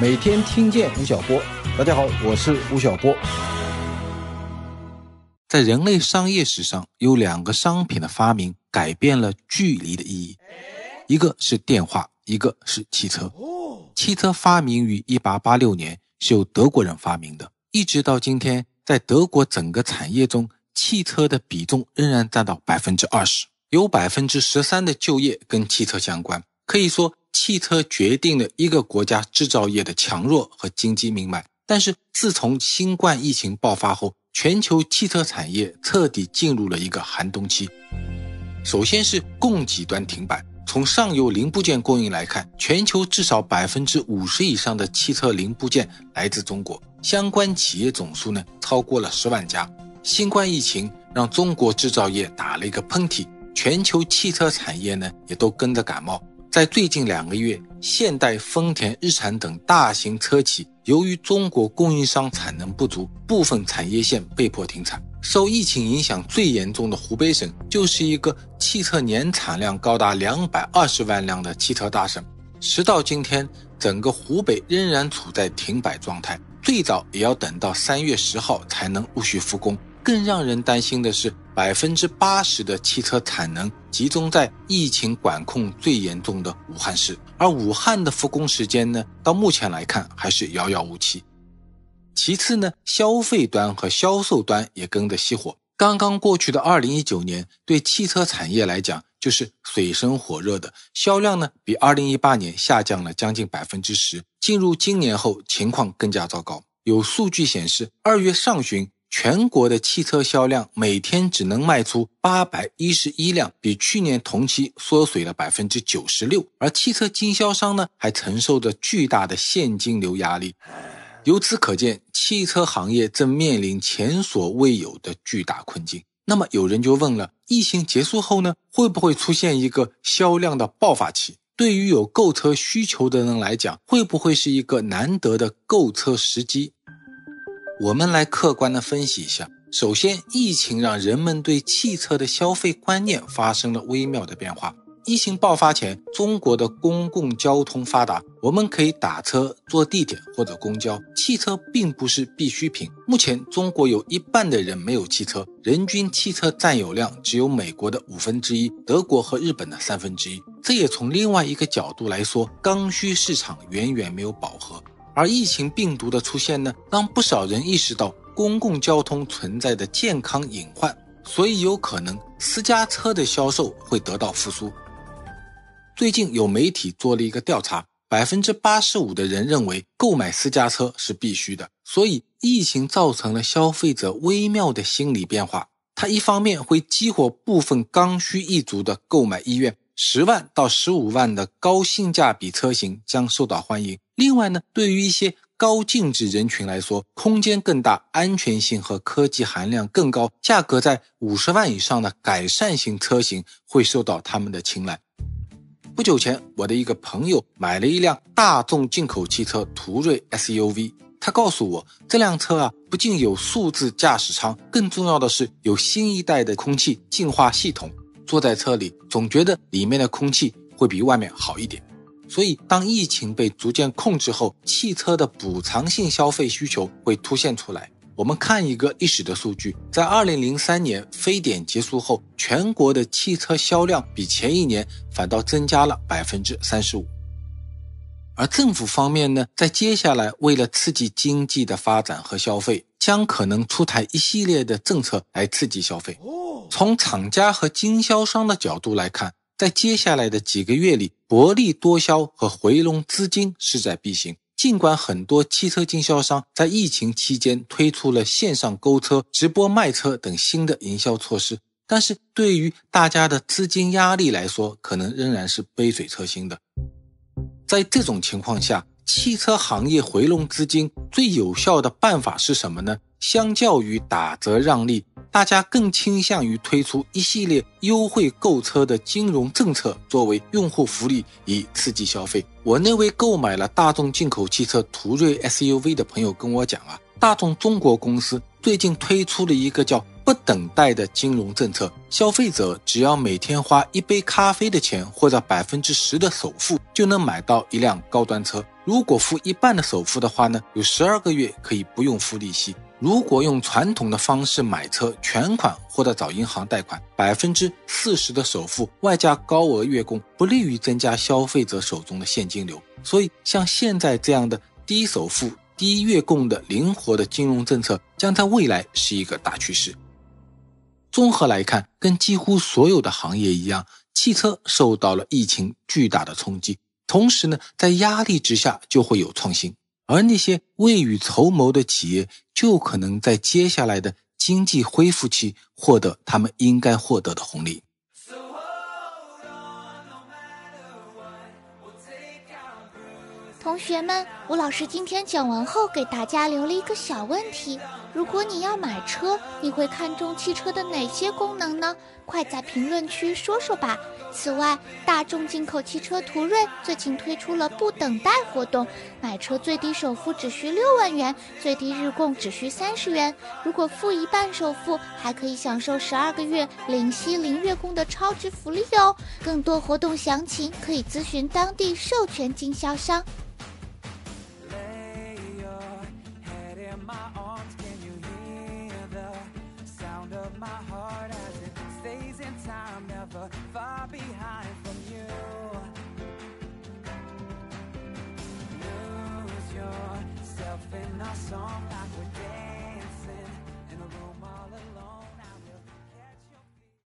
每天听见吴晓波，大家好，我是吴晓波。在人类商业史上，有两个商品的发明改变了距离的意义，一个是电话，一个是汽车。汽车发明于1886年，是由德国人发明的，一直到今天，在德国整个产业中，汽车的比重仍然占到百分之二十，有百分之十三的就业跟汽车相关。可以说。汽车决定了一个国家制造业的强弱和经济命脉。但是，自从新冠疫情爆发后，全球汽车产业彻底进入了一个寒冬期。首先是供给端停摆。从上游零部件供应来看，全球至少百分之五十以上的汽车零部件来自中国，相关企业总数呢超过了十万家。新冠疫情让中国制造业打了一个喷嚏，全球汽车产业呢也都跟着感冒。在最近两个月，现代、丰田、日产等大型车企由于中国供应商产能不足，部分产业线被迫停产。受疫情影响最严重的湖北省，就是一个汽车年产量高达两百二十万辆的汽车大省。时到今天，整个湖北仍然处在停摆状态，最早也要等到三月十号才能陆续复工。更让人担心的是，百分之八十的汽车产能集中在疫情管控最严重的武汉市，而武汉的复工时间呢，到目前来看还是遥遥无期。其次呢，消费端和销售端也跟着熄火。刚刚过去的二零一九年，对汽车产业来讲就是水深火热的，销量呢比二零一八年下降了将近百分之十。进入今年后，情况更加糟糕。有数据显示，二月上旬。全国的汽车销量每天只能卖出八百一十一辆，比去年同期缩水了百分之九十六。而汽车经销商呢，还承受着巨大的现金流压力。由此可见，汽车行业正面临前所未有的巨大困境。那么，有人就问了：疫情结束后呢，会不会出现一个销量的爆发期？对于有购车需求的人来讲，会不会是一个难得的购车时机？我们来客观的分析一下。首先，疫情让人们对汽车的消费观念发生了微妙的变化。疫情爆发前，中国的公共交通发达，我们可以打车、坐地铁或者公交，汽车并不是必需品。目前，中国有一半的人没有汽车，人均汽车占有量只有美国的五分之一，德国和日本的三分之一。这也从另外一个角度来说，刚需市场远远没有饱和。而疫情病毒的出现呢，让不少人意识到公共交通存在的健康隐患，所以有可能私家车的销售会得到复苏。最近有媒体做了一个调查，百分之八十五的人认为购买私家车是必须的。所以疫情造成了消费者微妙的心理变化，它一方面会激活部分刚需一族的购买意愿。十万到十五万的高性价比车型将受到欢迎。另外呢，对于一些高净值人群来说，空间更大、安全性和科技含量更高、价格在五十万以上的改善型车型会受到他们的青睐。不久前，我的一个朋友买了一辆大众进口汽车途锐 SUV，他告诉我，这辆车啊，不仅有数字驾驶舱，更重要的是有新一代的空气净化系统。坐在车里，总觉得里面的空气会比外面好一点。所以，当疫情被逐渐控制后，汽车的补偿性消费需求会凸现出来。我们看一个历史的数据，在2003年非典结束后，全国的汽车销量比前一年反倒增加了百分之三十五。而政府方面呢，在接下来为了刺激经济的发展和消费，将可能出台一系列的政策来刺激消费。从厂家和经销商的角度来看，在接下来的几个月里，薄利多销和回笼资金势在必行。尽管很多汽车经销商在疫情期间推出了线上购车、直播卖车等新的营销措施，但是对于大家的资金压力来说，可能仍然是杯水车薪的。在这种情况下，汽车行业回笼资金最有效的办法是什么呢？相较于打折让利。大家更倾向于推出一系列优惠购车的金融政策作为用户福利，以刺激消费。我那位购买了大众进口汽车途锐 SUV 的朋友跟我讲啊，大众中国公司最近推出了一个叫“不等待的金融政策，消费者只要每天花一杯咖啡的钱或者百分之十的首付，就能买到一辆高端车。如果付一半的首付的话呢，有十二个月可以不用付利息。如果用传统的方式买车，全款或者找银行贷款，百分之四十的首付外加高额月供，不利于增加消费者手中的现金流。所以，像现在这样的低首付、低月供的灵活的金融政策，将在未来是一个大趋势。综合来看，跟几乎所有的行业一样，汽车受到了疫情巨大的冲击。同时呢，在压力之下就会有创新，而那些未雨绸缪的企业，就可能在接下来的经济恢复期获得他们应该获得的红利。同学们，吴老师今天讲完后，给大家留了一个小问题：如果你要买车，你会看中汽车的哪些功能呢？快在评论区说说吧。此外，大众进口汽车途锐最近推出了不等待活动，买车最低首付只需六万元，最低日供只需三十元。如果付一半首付，还可以享受十二个月零息零月供的超值福利哦。更多活动详情可以咨询当地授权经销商。Song